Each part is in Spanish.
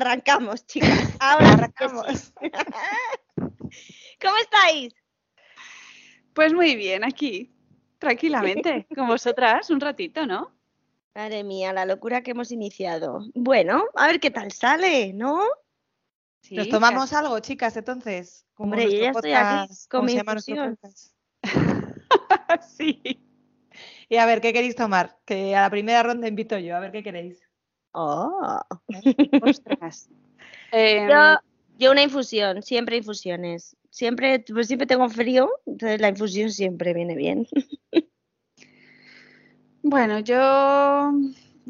arrancamos, chicas. Ahora arrancamos. ¿Cómo estáis? Pues muy bien, aquí, tranquilamente, con vosotras, un ratito, ¿no? Madre mía, la locura que hemos iniciado. Bueno, a ver qué tal sale, ¿no? Nos tomamos algo, chicas, entonces. Hombre, yo ya estoy aquí con mi infusión. sí. Y a ver, ¿qué queréis tomar? Que a la primera ronda invito yo, a ver qué queréis. Oh. Ostras. Em, yo, una infusión, siempre infusiones. Siempre, pues siempre tengo frío, entonces la infusión siempre viene bien. bueno, yo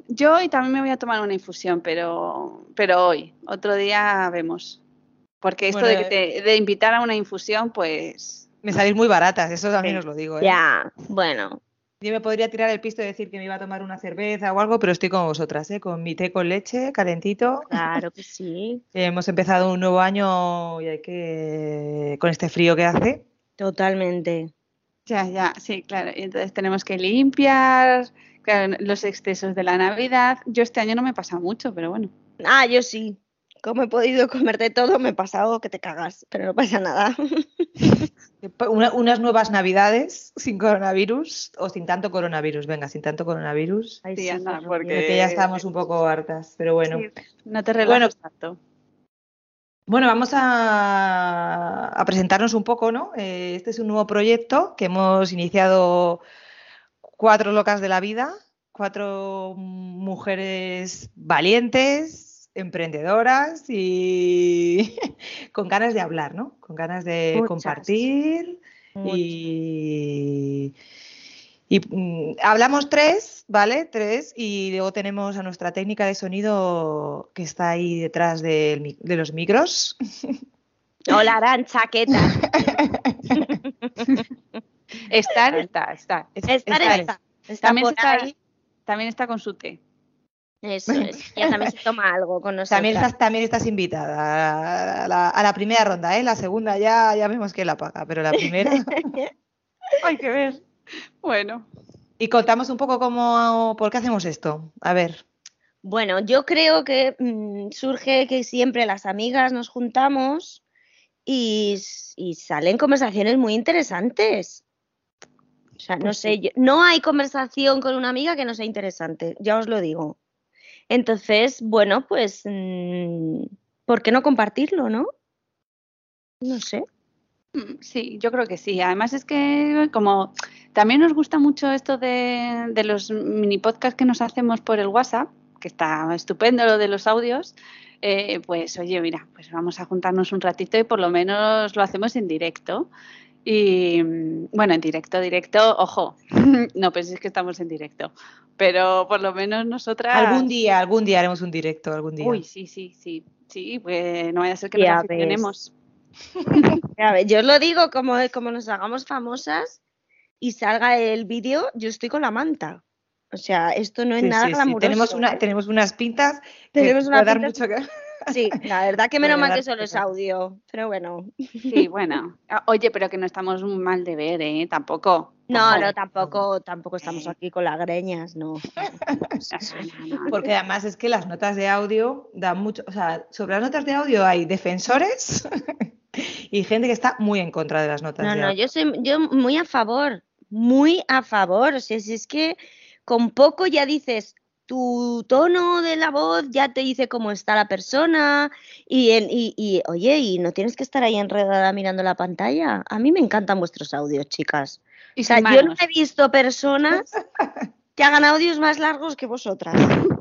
yo hoy también me voy a tomar una infusión, pero, pero hoy, otro día vemos. Porque esto de, eh, de, invitar a una infusión, pues... Me salís muy baratas, eso también os lo digo. ¿eh? Ya, bueno. Yo me podría tirar el pisto y decir que me iba a tomar una cerveza o algo, pero estoy con vosotras, ¿eh? con mi té con leche, calentito. Claro que sí. Hemos empezado un nuevo año y hay que. con este frío que hace. Totalmente. Ya, ya, sí, claro. Y entonces tenemos que limpiar los excesos de la Navidad. Yo este año no me pasa mucho, pero bueno. Ah, yo sí. Como he podido comer de todo, me he pasado que te cagas, pero no pasa nada. unas nuevas navidades sin coronavirus o sin tanto coronavirus. Venga, sin tanto coronavirus. sí, porque... ya estamos un poco hartas, pero bueno. no te relajas tanto. Bueno, vamos a, presentarnos un poco, ¿no? Eh, este es un nuevo proyecto que hemos iniciado cuatro locas de la vida, cuatro mujeres valientes, emprendedoras y con ganas de hablar, ¿no? Con ganas de compartir y, mm, hablamos tres, ¿vale? Tres y luego tenemos a nuestra técnica de sonido que está ahí detrás de, los micros. Hola, Arancha, ¿qué tal? estar, está, está. Estar, está. también, está ahí. también está con su té. Eso es, ya también se toma algo con nosotros. También estás, también estás invitada a la, primera ronda, ¿eh? La segunda ya, ya vemos que la paga, pero la primera... Hay que ver. Bueno. Y contamos un poco cómo, por qué hacemos esto. A ver. Bueno, yo creo que mm, surge que siempre las amigas nos juntamos y, y, salen conversaciones muy interesantes. O sea, no pues sé, no hay conversación con una amiga que no sea interesante, ya os lo digo. Entonces, bueno, pues, mm, ¿por qué no compartirlo, no? No sé. Mm, sí, yo creo que sí. Además es que como también nos gusta mucho esto de, los mini podcasts que nos hacemos por el WhatsApp, que está estupendo lo de los audios, eh, pues oye, mira, pues vamos a juntarnos un ratito y por lo menos lo hacemos en directo. Y bueno, en directo, directo, ojo, no penséis que estamos en directo, pero por lo menos nosotras. Algún día, algún día haremos un directo, algún día. Uy, sí, sí, sí, sí, pues no vaya a ser que nos aficionemos. a ver, yo os lo digo, como, como nos hagamos famosas y salga el vídeo, yo estoy con la manta. O sea, esto no es nada sí, Tenemos, una, tenemos unas pintas tenemos que dar mucho que... Sí, la verdad que menos mal que solo es audio, pero bueno. Sí, bueno. Ah, oye, pero que no estamos mal de ver, ¿eh? Tampoco. No, no, tampoco, tampoco estamos aquí con las greñas, no. Porque además es que las notas de audio dan mucho, o sea, sobre las notas de audio hay defensores y gente que está muy en contra de las notas de audio. No, no, yo soy yo muy a favor, muy a favor. O sea, si es que con poco ya dices, tu tono de la voz ya te dice cómo está la persona y, y, oye, y no tienes que estar ahí enredada mirando la pantalla. A mí me encantan vuestros audios, chicas. o sea, yo no he visto personas que hagan audios más largos que vosotras.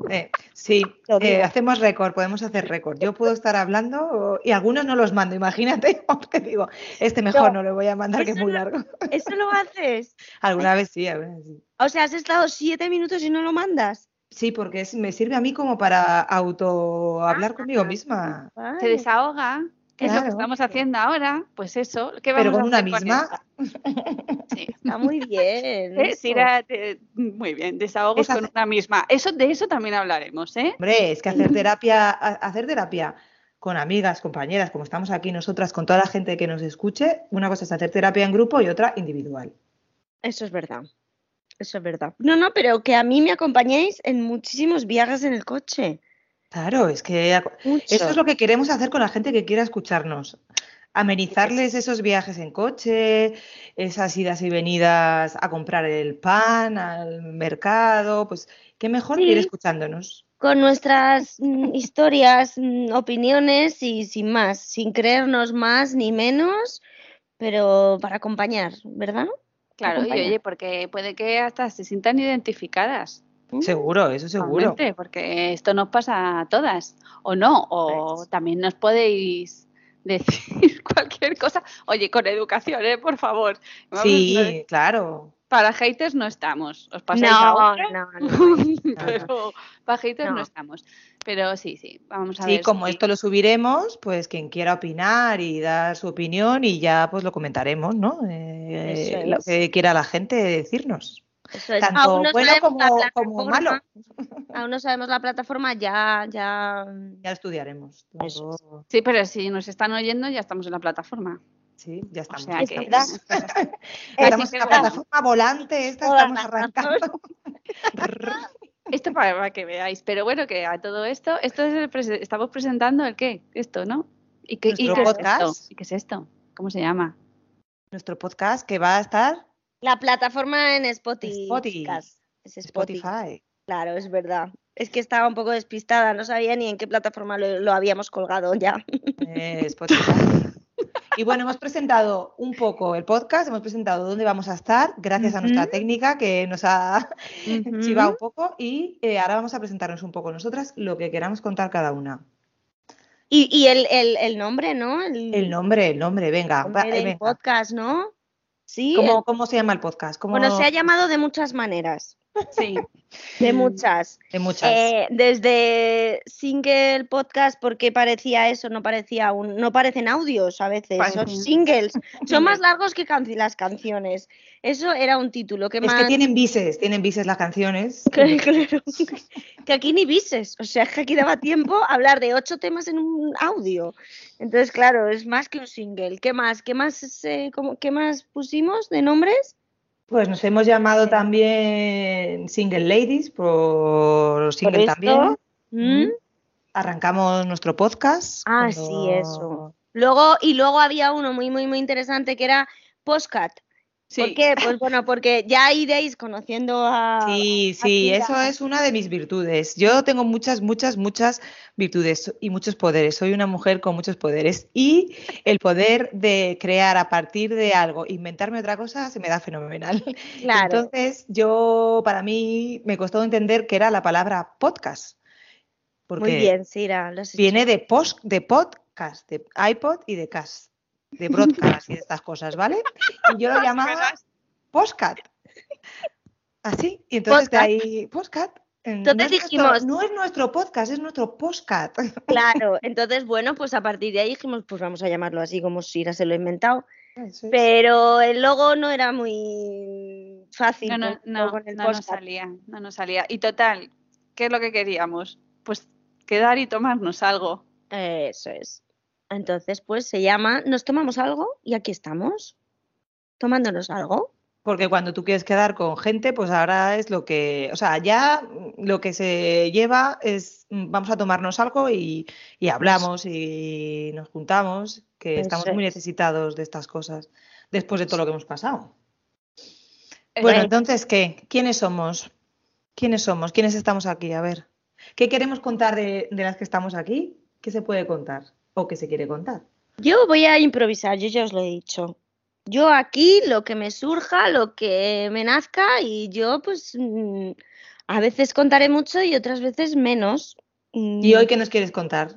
Eh, sí, eh, hacemos récord, podemos hacer récord. Yo puedo estar hablando y algunos no los mando, imagínate, porque digo, este mejor no, lo voy a mandar que es muy largo. ¿Eso lo haces? Alguna vez sí, a veces sí. O sea, has estado siete minutos y no lo mandas. Sí, porque me sirve a mí como para auto hablar conmigo misma. Se desahoga. ¿Qué es lo que estamos haciendo ahora? Pues eso. ¿qué Pero con una misma. sí. Está muy bien. Sí, muy bien, desahogos con una misma. Eso, de eso también hablaremos, ¿eh? Hombre, es que hacer terapia, hacer terapia con amigas, compañeras, como estamos aquí nosotras, con toda la gente que nos escuche, una cosa es hacer terapia en grupo y otra individual. Eso es verdad. Eso es verdad. No, no, pero que a mí me acompañéis en muchísimos viajes en el coche. Claro, es que eso es lo que queremos hacer con la gente que quiera escucharnos. Amenizarles esos viajes en coche, esas idas y venidas a comprar el pan al mercado, pues qué mejor que ir escuchándonos. Con nuestras mm, historias, mm, opiniones y sin más, sin creernos más ni menos, pero para acompañar, ¿verdad? Claro, y oye, porque puede que hasta se sientan identificadas. Mm. Seguro, eso seguro. Porque esto nos pasa a todas, o no, o pues. también nos podéis decir cualquier cosa. Oye, con educación, ¿eh? Por favor. sí, claro. Para haters no estamos. ¿Os pasáis no, No, no, Pero para haters no. estamos. Pero sí, sí, vamos a ver. Sí, como esto lo subiremos, pues quien quiera opinar y dar su opinión y ya pues lo comentaremos, ¿no? Eh, lo que quiera la gente decirnos. Tanto bueno como, malo. Aún no sabemos la plataforma, ya, ya. Ya estudiaremos. Sí, pero si nos están oyendo, ya estamos en la plataforma. Sí, ya estamos. O sea que... estamos en la plataforma volante, esta estamos arrancando. esto para, que veáis. Pero bueno, que a todo esto, esto es estamos presentando el qué, esto, ¿no? ¿Y qué, y qué podcast? Es esto? ¿Y qué es esto? ¿Cómo se llama? Nuestro podcast que va a estar la plataforma en Spotify. Es Spotify. Claro, es verdad. Es que estaba un poco despistada, no sabía ni en qué plataforma lo, habíamos colgado ya. Eh, Spotify. Y bueno, hemos presentado un poco el podcast, hemos presentado dónde vamos a estar, gracias a nuestra técnica que nos ha chivado un poco, y eh, ahora vamos a presentarnos un poco nosotras lo que queramos contar cada una. Y, el, nombre, ¿no? El, nombre, el nombre, venga. El, podcast, ¿no? Sí. ¿Cómo, ¿Cómo, se llama el podcast? Bueno, se ha llamado de muchas maneras. Sí. De muchas. De muchas. Eh, desde single podcast, porque parecía eso, no parecía un, no parecen audios a veces, son singles. son más largos que las canciones. Eso era un título. que es que tienen bises, tienen bises las canciones. Claro, que aquí ni bises. O sea, que aquí daba tiempo a hablar de ocho temas en un audio. Entonces, claro, es más que un single. ¿Qué más? ¿Qué más, eh, ¿qué más pusimos de nombres? Pues nos hemos llamado también Single Ladies por single también. ¿Mm? Arrancamos nuestro podcast. Ah, sí, eso. Luego, y luego había uno muy, muy, muy interesante que era Postcat, ¿Por qué? Pues bueno, porque ya iréis conociendo a. Sí, sí, eso es una de mis virtudes. Yo tengo muchas, muchas, muchas virtudes y muchos poderes. Soy una mujer con muchos poderes. Y el poder de crear a partir de algo, inventarme otra cosa, se me da fenomenal. Claro. Entonces, yo, para mí, me costó entender que era la palabra podcast. Muy bien, Sira. viene de, post, de podcast, de iPod y de cast de broadcast y de estas cosas, ¿vale? Y yo lo llamaba postcat. Así, y entonces de ahí, postcat. Entonces dijimos, no es nuestro podcast, es nuestro postcat. Claro, entonces bueno, pues a partir de ahí dijimos, pues vamos a llamarlo así como si se lo ha inventado. Pero el logo no era muy fácil. No, no, no, no nos salía, no nos salía. Y total, ¿qué es lo que queríamos? Pues quedar y tomarnos algo. Eso es. Entonces, pues se llama Nos tomamos algo y aquí estamos, tomándonos algo. Porque cuando tú quieres quedar con gente, pues ahora es lo que, o sea, ya lo que se lleva es mm, vamos a tomarnos algo y, hablamos y nos juntamos, que estamos muy necesitados de estas cosas después de todo lo que hemos pasado. Bueno, entonces, ¿qué? ¿Quiénes somos? ¿Quiénes somos? ¿Quiénes estamos aquí? A ver, ¿qué queremos contar de, de las que estamos aquí? ¿Qué se puede contar? O que se quiere contar. Yo voy a improvisar, yo ya os lo he dicho. Yo aquí lo que me surja, lo que me nazca y yo pues mm, a veces contaré mucho y otras veces menos. Mm. ¿Y hoy qué nos quieres contar?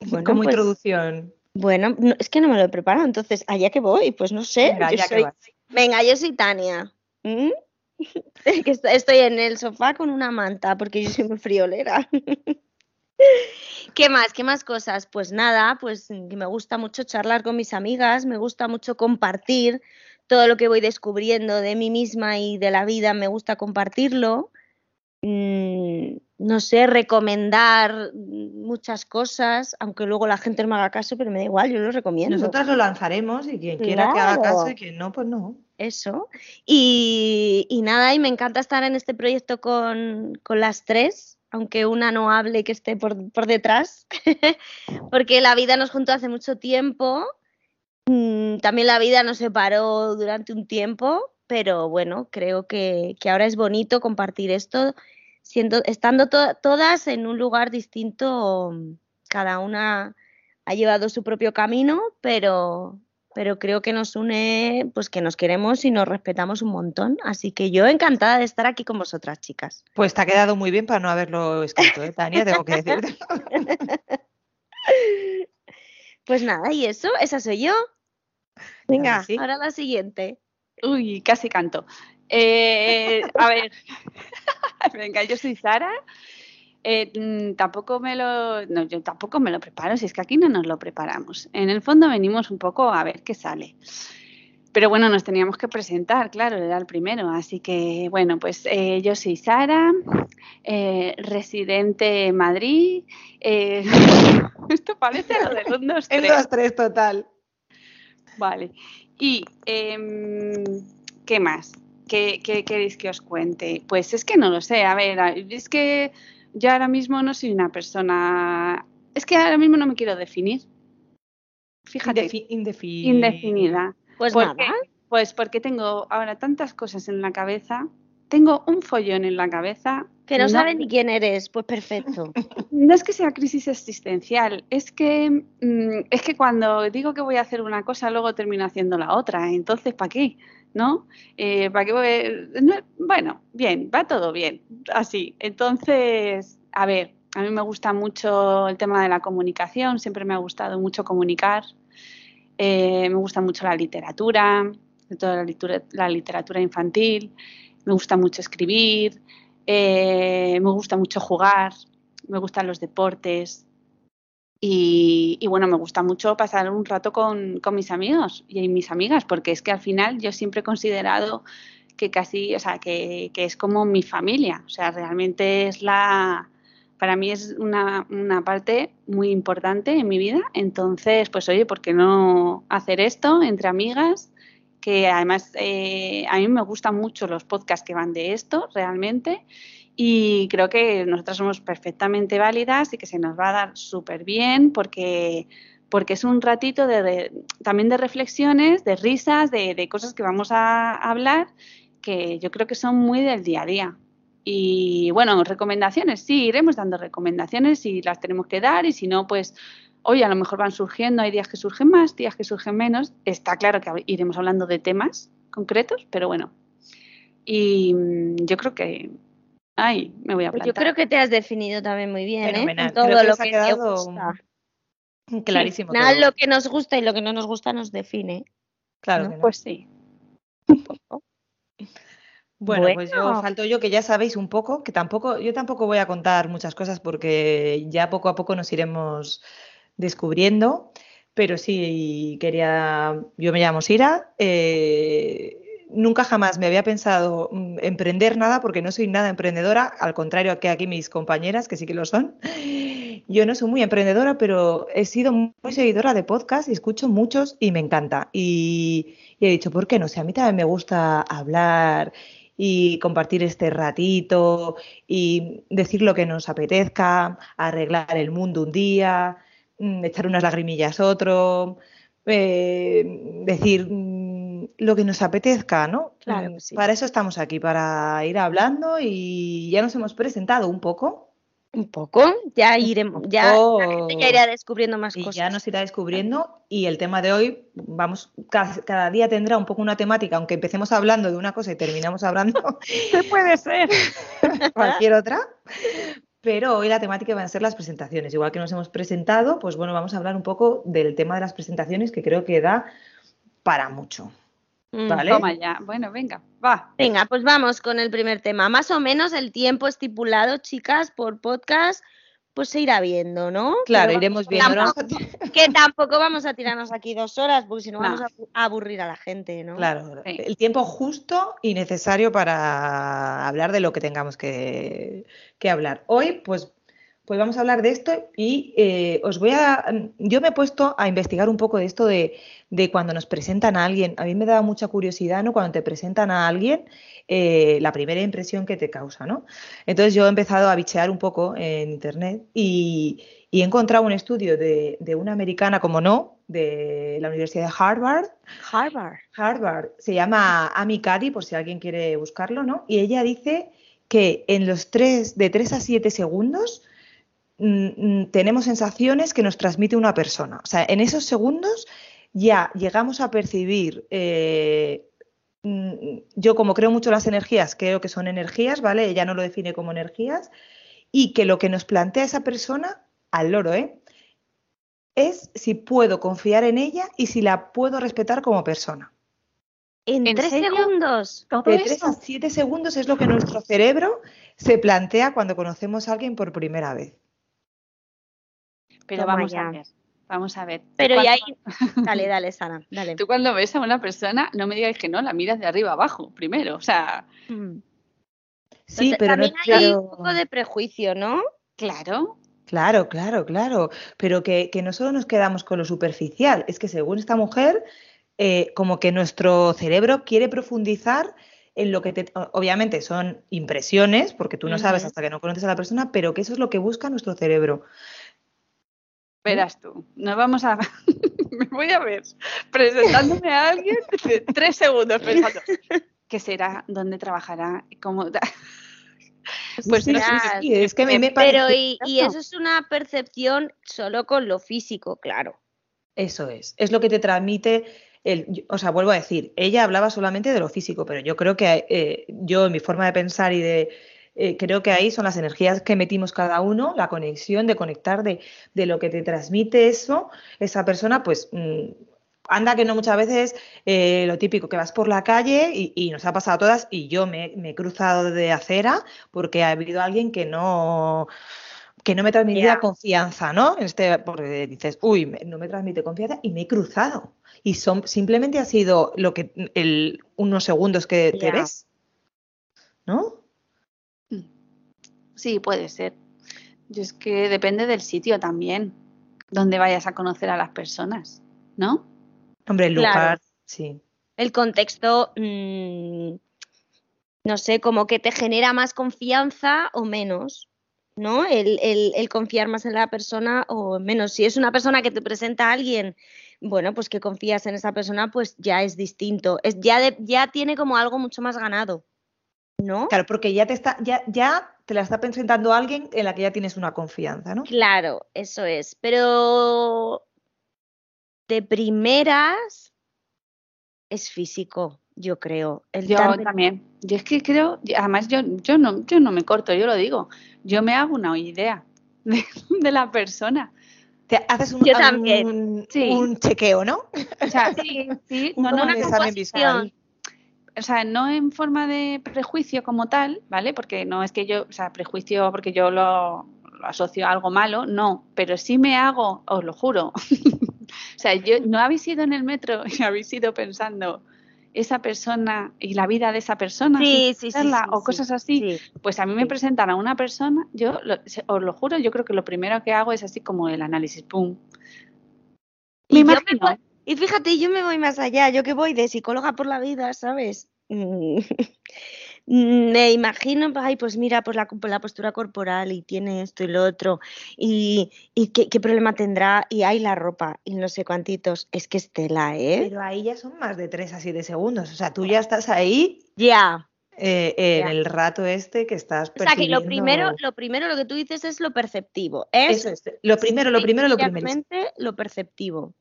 Como pues, introducción. Bueno, es que no me lo he preparado, entonces allá que voy, pues no sé. Venga, yo, soy, Venga yo soy Tania. ¿Mm? estoy en el sofá con una manta porque yo soy muy friolera. ¿Qué más? ¿Qué más cosas? Pues nada, pues que me gusta mucho charlar con mis amigas, me gusta mucho compartir todo lo que voy descubriendo de mí misma y de la vida, me gusta compartirlo. Mm, no sé, recomendar muchas cosas, aunque luego la gente no me haga caso, pero me da igual, yo lo recomiendo. Nosotras lo lanzaremos y quien quiera que haga caso y quien no, pues no. Eso. Y, y, nada, y me encanta estar en este proyecto con, con las tres aunque una no hable que esté por, por detrás, porque la vida nos juntó hace mucho tiempo, mm, también la vida nos separó durante un tiempo, pero bueno, creo que, que ahora es bonito compartir esto, siendo, estando to todas en un lugar distinto, cada una ha llevado su propio camino, pero, pero creo que nos une, pues que nos queremos y nos respetamos un montón. Así que yo encantada de estar aquí con vosotras, chicas. Pues te ha quedado muy bien para no haberlo escrito, ¿eh, Tania? Tengo que decirte. pues nada, y eso, esa soy yo. Venga, sí. ahora la siguiente. Uy, casi canto. Eh, a ver, venga, yo soy Sara eh, mm, tampoco me lo, no, yo tampoco me lo preparo, si es que aquí no nos lo preparamos. En el fondo venimos un poco a ver qué sale. Pero bueno, nos teníamos que presentar, claro, era el primero. Así que, bueno, pues eh, yo soy Sara, eh, residente en Madrid. Esto parece lo de un 2, 3. El 2, 3 total. Vale. Y, em, ¿qué más? ¿Qué, ¿Qué queréis que os cuente? Pues es que no lo sé. A ver, es que yo ahora mismo no soy una persona. Es que ahora mismo no me quiero definir. Fíjate. Indefi indefin... Indefinida. Pues nada. Pues porque tengo ahora tantas cosas en la cabeza. Tengo un follón en la cabeza. Que no, no sabes ni quién eres, pues perfecto. No es que sea crisis existencial, es que mmm, es que cuando digo que voy a hacer una cosa, luego termino haciendo la otra. Entonces, ¿para qué? ¿No? Eh, ¿Para qué? Bueno, bien, va todo bien, así. Entonces, a ver, a mí me gusta mucho el tema de la comunicación, siempre me ha gustado mucho comunicar. Eh, me gusta mucho la literatura, toda la literatura, la literatura infantil, me gusta mucho escribir, eh, me gusta mucho jugar, me gustan los deportes, y, y, bueno, me gusta mucho pasar un rato con, con, mis amigos y mis amigas, porque es que al final yo siempre he considerado que casi, o sea, que, que es como mi familia. O sea, realmente es la, para mí es una, una, parte muy importante en mi vida. Entonces, pues oye, ¿por qué no hacer esto entre amigas? Que además eh, a mí me gustan mucho los podcasts que van de esto, realmente. Y creo que nosotras somos perfectamente válidas y que se nos va a dar súper bien porque, porque es un ratito de, también de reflexiones, de risas, de, de cosas que vamos a hablar que yo creo que son muy del día a día. Y bueno, recomendaciones, sí, iremos dando recomendaciones y las tenemos que dar y si no, pues hoy a lo mejor van surgiendo, hay días que surgen más, días que surgen menos. Está claro que iremos hablando de temas concretos, pero bueno. Y mm, yo creo que Ay, me voy a plantar. Yo creo que te has definido también muy bien, Fenomenal. ¿eh? Todo creo que lo que te gusta. clarísimo. Sí, nada, todo. lo que nos gusta y lo que no nos gusta nos define. Claro ¿no? que no. Pues sí. Bueno, pues yo Bueno. falto yo que ya sabéis un poco, que tampoco, yo tampoco voy a contar muchas cosas porque ya poco a poco nos iremos descubriendo, pero sí quería, yo me llamo Sira, eh, nunca jamás me había pensado mm, emprender nada porque no soy nada emprendedora, al contrario que aquí mis compañeras, que sí que lo son. Yo no soy muy emprendedora, pero he sido muy seguidora de podcast y escucho muchos y me encanta. Y, he dicho, ¿por qué no? Si a mí también me gusta hablar y compartir este ratito y decir lo que nos apetezca, arreglar el mundo un día, mm, echar unas lagrimillas otro, eh, decir mm, lo que nos apetezca, ¿no? Claro Mm, que sí. Para eso estamos aquí, para ir hablando y ya nos hemos presentado un poco Un poco, ya iremos, ya la gente ya irá descubriendo más y cosas. ya nos irá descubriendo y el tema de hoy, vamos, cada, cada día tendrá un poco una temática, aunque empecemos hablando de una cosa y terminamos hablando ¿Qué puede ser? cualquier otra. Pero hoy la temática van a ser las presentaciones. Igual que nos hemos presentado, pues bueno, vamos a hablar un poco del tema de las presentaciones que creo que da para mucho. Mm. ¿Vale? Toma ya. Bueno, venga, va. Venga, pues vamos con el primer tema. Más o menos el tiempo estipulado, chicas, por podcast, pues se irá viendo, ¿no? Claro, Pero iremos viendo. que tampoco vamos a tirarnos aquí dos horas, porque si no No. vamos a a aburrir a la gente, ¿no? Claro, Sí. el tiempo justo y necesario para hablar de lo que tengamos que, que hablar. Hoy, pues, pues vamos a hablar de esto y eh, os voy a... Yo me he puesto a investigar un poco de esto de, cuando nos presentan a alguien. A mí me da mucha curiosidad, ¿no? Cuando te presentan a alguien, eh, la primera impresión que te causa, ¿no? Entonces yo he empezado a bichear un poco en internet y, he encontrado un estudio de, una americana, como no, de la Universidad de Harvard. Harvard. Harvard. Se llama Amy Cuddy, por si alguien quiere buscarlo, ¿no? Y ella dice que en los tres, de 3 a 7 segundos, Mm, mm, tenemos sensaciones que nos transmite una persona. O sea, en esos segundos ya llegamos a percibir, eh, mm, yo como creo mucho las energías, creo que son energías, ¿vale? Ella no lo define como energías, y que lo que nos plantea esa persona, al loro, ¿eh? Es si puedo confiar en ella y si la puedo respetar como persona. En, tres segundos. De tres a siete segundos es lo que nuestro cerebro se plantea cuando conocemos a alguien por primera vez. Pero vamos a ver. Vamos a ver. Pero y ahí. Dale, dale, Sara. Dale. Tú cuando ves a una persona, no me digas que no, la miras de arriba abajo primero. O sea. Mm. Sí, pero también hay un poco de prejuicio, ¿no? Claro. Claro, claro, claro. Pero que, no solo nos quedamos con lo superficial, es que según esta mujer, eh, como que nuestro cerebro quiere profundizar en lo que te, obviamente son impresiones, porque tú no sabes hasta que no conoces a la persona, pero que eso es lo que busca nuestro cerebro. Verás tú, nos vamos a. me voy a ver presentándome a alguien de tres segundos pensando. ¿Qué será? ¿Dónde trabajará? ¿Cómo.? Pues sí, es que me, me Pero y, y, eso es una percepción solo con lo físico, claro. Eso es, es lo que te transmite el, o sea, vuelvo a decir, ella hablaba solamente de lo físico, pero yo creo que eh, yo en mi forma de pensar y de, eh, creo que ahí son las energías que metimos cada uno, la conexión, de conectar de, lo que te transmite eso, esa persona, pues mm, anda que no muchas veces eh, lo típico, que vas por la calle y, nos ha pasado a todas y yo me, he cruzado de acera porque ha habido alguien que no que no me transmitía confianza, ¿no? Este, porque dices, uy, no me transmite confianza y me he cruzado. Y son, simplemente ha sido lo que el, unos segundos que te ves, ¿no? Sí, puede ser. Yo es que depende del sitio también, donde vayas a conocer a las personas, ¿no? Hombre, el lugar, sí. El contexto, mm, no sé, como que te genera más confianza o menos, ¿no? El, el, confiar más en la persona o menos. Si es una persona que te presenta a alguien, bueno, pues que confías en esa persona, pues ya es distinto. Es, ya, ya tiene como algo mucho más ganado. ¿no? Claro, porque ya te está, ya, ya te la está presentando alguien en la que ya tienes una confianza, ¿no? Claro, eso es. Pero de primeras es físico, yo creo. yo también. Yo es que creo, además yo, yo no, yo no me corto, yo lo digo. Yo me hago una idea de, la persona. Te haces un, un, chequeo, ¿no? O sea, sí, sí, no, no, una composición o sea, no en forma de prejuicio como tal, ¿vale? Porque no es que yo, o sea, prejuicio porque yo lo, asocio a algo malo, no, pero sí me hago, os lo juro. o sea, yo no habéis ido en el metro y habéis ido pensando esa persona y la vida de esa persona sí, sí, sí, o cosas así. Pues a mí me presentan a una persona, yo os lo juro, yo creo que lo primero que hago es así como el análisis, pum. Me imagino. Y fíjate, yo me voy más allá, yo que voy de psicóloga por la vida, ¿sabes? Mm, me imagino, ay, pues mira, pues la, la, postura corporal y tiene esto y lo otro, y, y qué, qué, problema tendrá, y hay la ropa, y no sé cuántitos, es que Estela, ¿eh? Pero ahí ya son más de 3 a 7 segundos, o sea, tú ya estás ahí. Ya. Eh, en el rato este que estás percibiendo... O sea, que lo primero, lo primero, lo que tú dices es lo perceptivo. Es Eso es, lo primero, lo primero, lo primero. lo perceptivo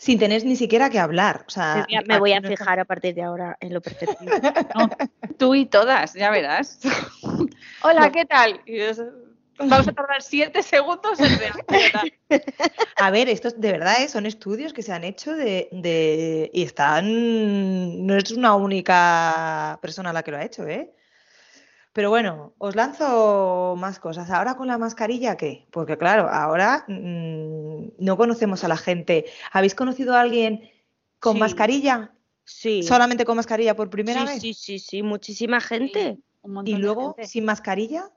sin tener ni siquiera que hablar. O sea, me voy a fijar a partir de ahora en lo perceptivo. tú y todas, ya verás. Hola, ¿qué tal? Vamos a tardar siete segundos en reaccionar. A ver, estos de verdad ¿eh? son estudios que se han hecho de, de, y están. No es una única persona la que lo ha hecho, ¿eh? Pero bueno, os lanzo más cosas. Ahora con la mascarilla, ¿qué? Porque claro, ahora mm, no conocemos a la gente. ¿Habéis conocido a alguien con mascarilla? Sí. ¿Solamente con mascarilla por primera vez? Sí, sí, sí, muchísima gente. ¿Y luego sin mascarilla?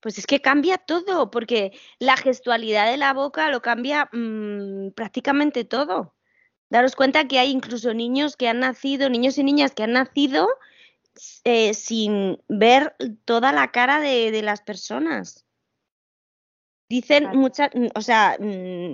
Pues es que cambia todo, porque la gestualidad de la boca lo cambia mm, prácticamente todo. Daros cuenta que hay incluso niños que han nacido, niños y niñas que han nacido eh, sin ver toda la cara de, las personas. Dicen muchas, mm, o sea, mm,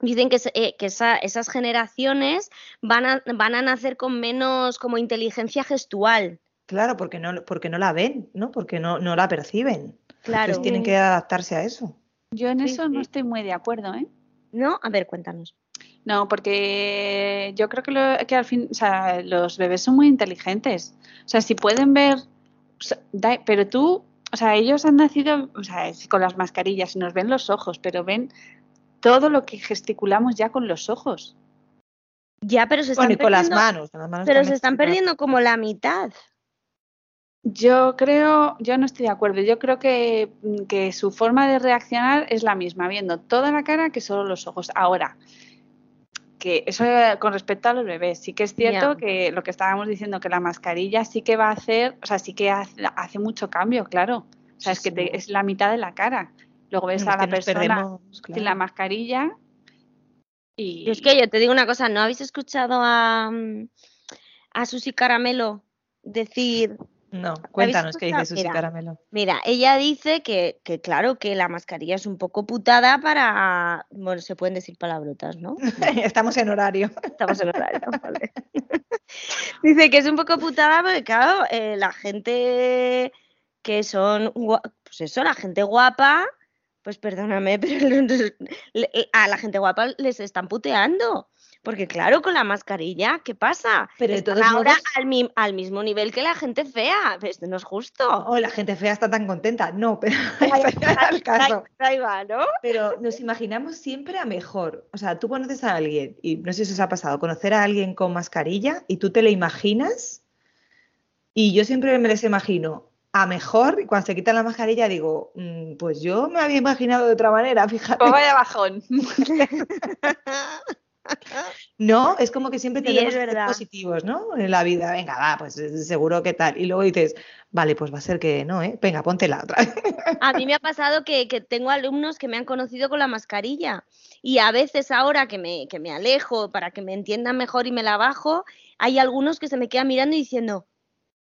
dicen que, eh, que esas generaciones van a, van a nacer con menos como inteligencia gestual. Claro, porque no, porque no la ven, ¿no? Porque no, no la perciben. Claro. Entonces tienen que adaptarse a eso. Yo en eso no estoy muy de acuerdo, ¿eh? No, a ver, cuéntanos. No, porque yo creo que, que al fin, o sea, los bebés son muy inteligentes. O sea, si pueden ver, pero tú, o sea, ellos han nacido, o sea, con las mascarillas y nos ven los ojos, pero ven todo lo que gesticulamos ya con los ojos. Ya, pero se están bueno, y con las manos. las manos pero se están perdiendo como la mitad. Yo creo, yo no estoy de acuerdo. Yo creo que, que, su forma de reaccionar es la misma, viendo toda la cara que solo los ojos. Ahora, que eso con respecto a los bebés, sí que es cierto que lo que estábamos diciendo, que la mascarilla sí que va a hacer, o sea, sí que hace, mucho cambio, claro. O sea, es que es la mitad de la cara. Luego ves a la persona sin la mascarilla y... es que yo te digo una cosa, ¿no habéis escuchado a, mm, a Susi Caramelo decir no, cuéntanos qué dice Susi Caramelo. Mira, ella dice que, que, claro, que la mascarilla es un poco putada para. Bueno, se pueden decir palabrotas, ¿no? Estamos en horario. Estamos en horario, vale. dice que es un poco putada porque, claro, eh, la gente que son. Pues eso, la gente guapa. Pues perdóname, pero a la gente guapa les están puteando. Porque claro, con la mascarilla, ¿qué pasa? Pero ahora al, mismo nivel que la gente fea. Esto no es justo. O la gente fea está tan contenta. No, pero caso. Ahí, va, ¿no? Pero nos imaginamos siempre a mejor. O sea, tú conoces a alguien, y no sé si os ha pasado, conocer a alguien con mascarilla y tú te le imaginas. Y yo siempre me les imagino a mejor, y cuando se quitan la mascarilla digo, mm, pues yo me había imaginado de otra manera, fíjate. Pues vaya bajón. No, es como que siempre tenemos positivos, ¿no? En la vida, venga, va, pues seguro que tal. Y luego dices, vale, pues va a ser que no, ¿eh? Venga, ponte la otra. A mí me ha pasado que, tengo alumnos que me han conocido con la mascarilla y a veces ahora que me, que me alejo para que me entiendan mejor y me la bajo, hay algunos que se me quedan mirando y diciendo,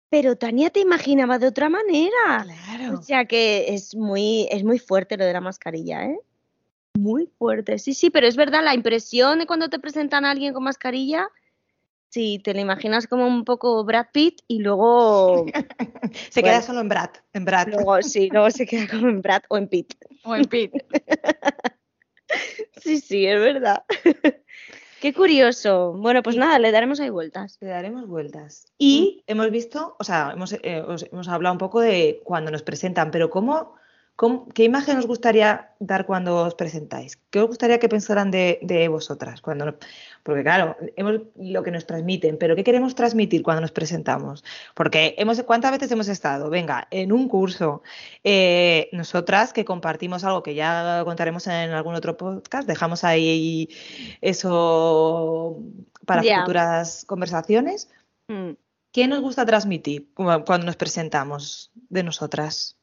pero Tania te imaginaba de otra manera. Claro. O sea que es muy, es muy fuerte lo de la mascarilla, ¿eh? Muy fuerte, sí, sí, pero es verdad, la impresión de cuando te presentan a alguien con mascarilla, sí, te la imaginas como un poco Brad Pitt y luego... se queda solo en Brad, en Brad. Luego, sí, luego se queda como en Brad o en Pitt. O en Pitt. sí, sí, es verdad. Qué curioso. Bueno, pues nada, le daremos ahí vueltas. Le daremos vueltas. Y hemos visto, o sea, hemos, eh, hemos hablado un poco de cuando nos presentan, pero ¿cómo ¿Qué imagen os gustaría dar cuando os presentáis? ¿Qué os gustaría que pensaran de, vosotras? Cuando, porque claro, hemos lo que nos transmiten, pero ¿qué queremos transmitir cuando nos presentamos? Porque hemos, ¿cuántas veces hemos estado? Venga, en un curso, eh, nosotras que compartimos algo que ya contaremos en algún otro podcast, dejamos ahí eso para futuras conversaciones. Mm. ¿Qué nos gusta transmitir cuando nos presentamos de nosotras?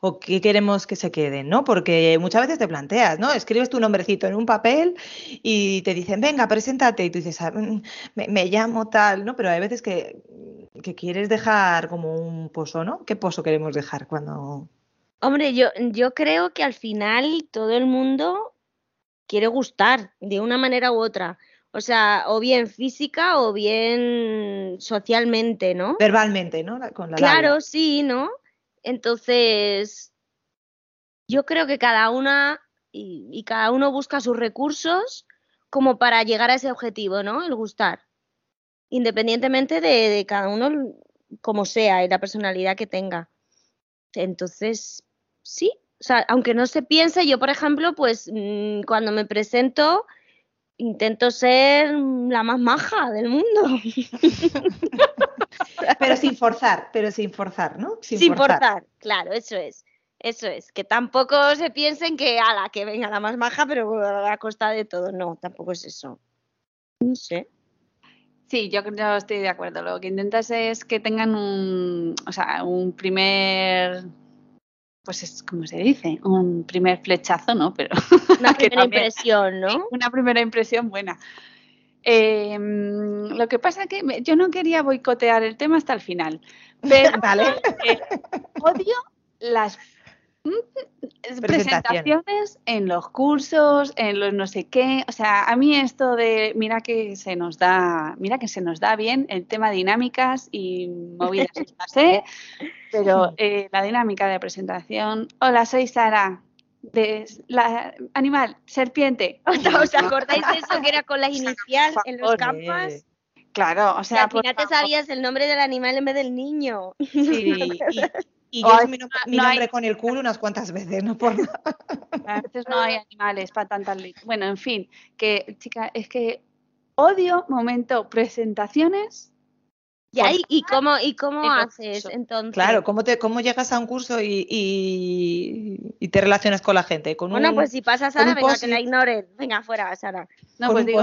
O qué queremos que se queden, ¿no? Porque muchas veces te planteas, ¿no? Escribes tu nombrecito en un papel y te dicen, venga, preséntate, y tú dices, ah, mm, me, llamo tal, ¿no? Pero hay veces que, que, quieres dejar como un pozo, ¿no? ¿Qué pozo queremos dejar cuando...? Hombre, yo, yo creo que al final todo el mundo quiere gustar de una manera u otra. O sea, o bien física o bien socialmente, ¿no? Verbalmente, ¿no? Con la claro, sí, ¿no? Entonces, yo creo que cada una y, cada uno busca sus recursos como para llegar a ese objetivo, ¿no? El gustar. Independientemente de, cada uno como sea y la personalidad que tenga. Entonces, sí, o sea, aunque no se piense, yo, por ejemplo, pues mm, cuando me presento, intento ser la más maja del mundo. pero sin forzar, pero sin forzar, ¿no? Sin, forzar. claro, eso es. Eso es, que tampoco se piensen que a la que venga la más maja, pero a costa de todo. No, tampoco es eso. No sé. Sí, yo, yo estoy de acuerdo. Lo que intentas es que tengan un, o sea, un primer pues es como se dice, un primer flechazo, ¿no? Pero una primera impresión, ¿no? Una primera impresión buena. Em, lo que pasa es que yo no quería boicotear el tema hasta el final, pero vale. odio las presentaciones en los cursos, en los no sé qué. O sea, a mí esto de mira que se nos da, mira que se nos da bien el tema dinámicas y movidas sé, pero eh, la dinámica de presentación. Hola, soy Sara. De la animal, serpiente. ¿Os acordáis de eso que era con la inicial en los campos? Claro, o sea, al final te sabías el nombre del animal en vez del niño. Sí, y, yo mi, nombre, con el culo unas cuantas veces, no por A veces no hay animales para tantas Bueno, en fin, que chica, es que odio momento presentaciones ¿Y, ¿Y cómo, y cómo haces entonces? Claro, ¿cómo, te, cómo llegas a un curso y, y, te relacionas con la gente? Con bueno, pues si pasa Sara, venga, que la ignores. Venga, fuera, Sara. No, pues digo,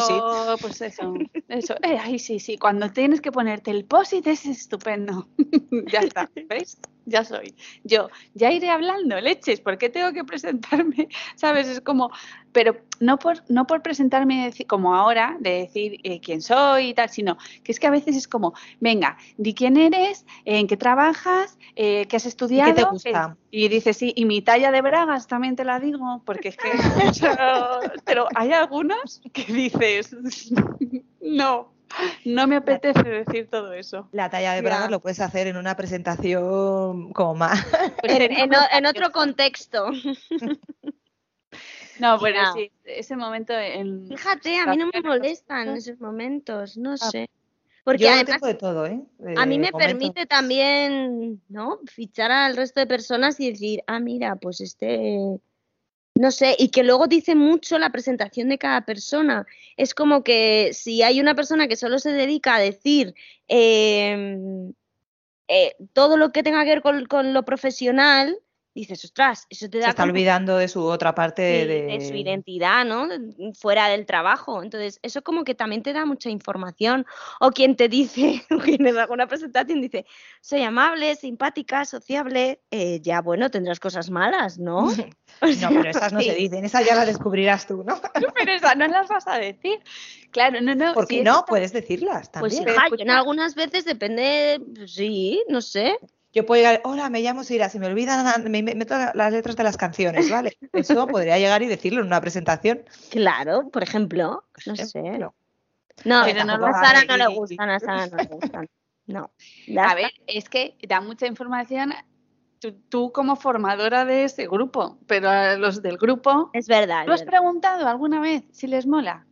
pues eso, eso. Eh, ay, sí, sí, cuando tienes que ponerte el posit es estupendo. ya está, ¿veis? Ya soy. Yo, ya iré hablando, leches, ¿por qué tengo que presentarme? ¿Sabes? Es como, pero no por, no por presentarme como ahora, de decir eh, quién soy y tal, sino que es que a veces es como, venga, di quién eres, en qué trabajas, eh, qué has estudiado. ¿Y qué te gusta? Y dices, sí, y mi talla de bragas también te la digo, porque es que. pero hay algunos que dices, no. No me apetece decir todo eso. La talla de bragas lo puedes hacer en una presentación como más. en, otro contexto. No, bueno, sí, ese momento. Fíjate, a mí no me molestan esos momentos, no ah. sé. Porque Yo además, de todo, ¿eh? a mí me permite también, ¿no? Fichar al resto de personas y decir, ah, mira, pues este, no sé, y que luego dice mucho la presentación de cada persona. Es como que si hay una persona que solo se dedica a decir em, eh, todo lo que tenga que ver con lo profesional, dices, ostras, eso te da... Se está olvidando de su otra parte de... su identidad, ¿no? Fuera del trabajo. Entonces, eso como que también te da mucha información. O quien te dice, quien haga una presentación dice, soy amable, simpática, sociable, eh, ya bueno, tendrás cosas malas, ¿no? no, pero esas no se dicen, esas ya las descubrirás tú, ¿no? pero esas no las vas a decir. Claro, no, no. ¿Por qué no? Puedes decirlas pues también. Pues en algunas veces depende, sí, no sé. Yo puedo llegar, hola, me llamo Sira, se me olvidan, me meto las letras de las canciones, ¿vale? Eso podría llegar y decirlo en una presentación. Claro, por ejemplo, no sé. No, pero no, a Sara no le gustan, a Sara no le gustan. No. A ver, es que da mucha información tú, como formadora de ese grupo, pero a los del grupo... Es verdad. ¿Lo has preguntado alguna vez si les mola?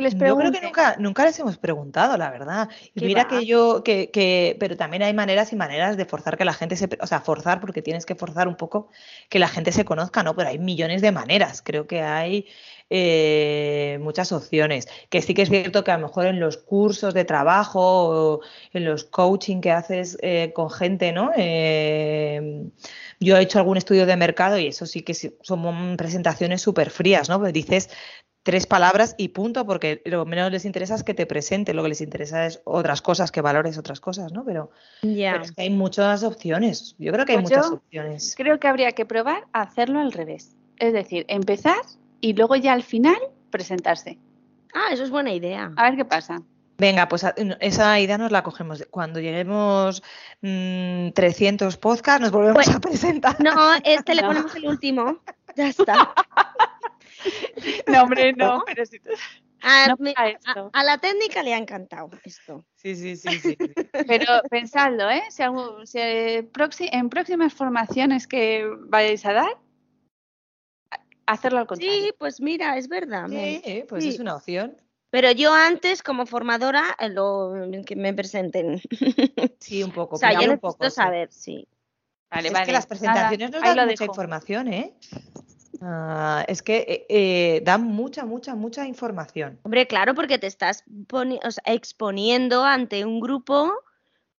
Les yo creo que nunca, nunca les hemos preguntado, la verdad. Y mira que yo, que, que, pero también hay maneras y maneras de forzar que la gente se, o sea, forzar porque tienes que forzar un poco que la gente se conozca, ¿no? Pero hay millones de maneras. Creo que hay eh, muchas opciones. Que sí que es cierto que a lo mejor en los cursos de trabajo o en los coaching que haces eh, con gente, ¿no? Eh, yo he hecho algún estudio de mercado y eso sí que son presentaciones súper frías, ¿no? Pues dices tres palabras y punto, porque lo menos les interesa es que te presente, lo que les interesa es otras cosas, que valores otras cosas, ¿no? Pero, es que hay muchas opciones, yo creo que hay pues muchas opciones. Creo que habría que probar a hacerlo al revés, es decir, empezar y luego ya al final presentarse. Ah, eso es buena idea. A ver qué pasa. Venga, pues esa idea nos la cogemos. Cuando lleguemos 300 mm, podcasts nos volvemos pues, a presentar. No, este le ponemos el último. Ya está. No, hombre, no, pero si a, a, la técnica le ha encantado esto. Sí, sí, sí, sí. Pero pensadlo, ¿eh? Si, si en próximas formaciones que vayáis a dar, hacerlo al contrario. Sí, pues mira, es verdad. Sí, pues es una opción. Pero yo antes, como formadora, eh, lo, que me presenten. Sí, un poco. o sea, yo necesito saber, sí. Vale, es que las presentaciones nos dan mucha información, ¿eh? Ah, es que eh, eh, dan mucha, mucha, mucha información. Hombre, claro, porque te estás exponiendo ante un grupo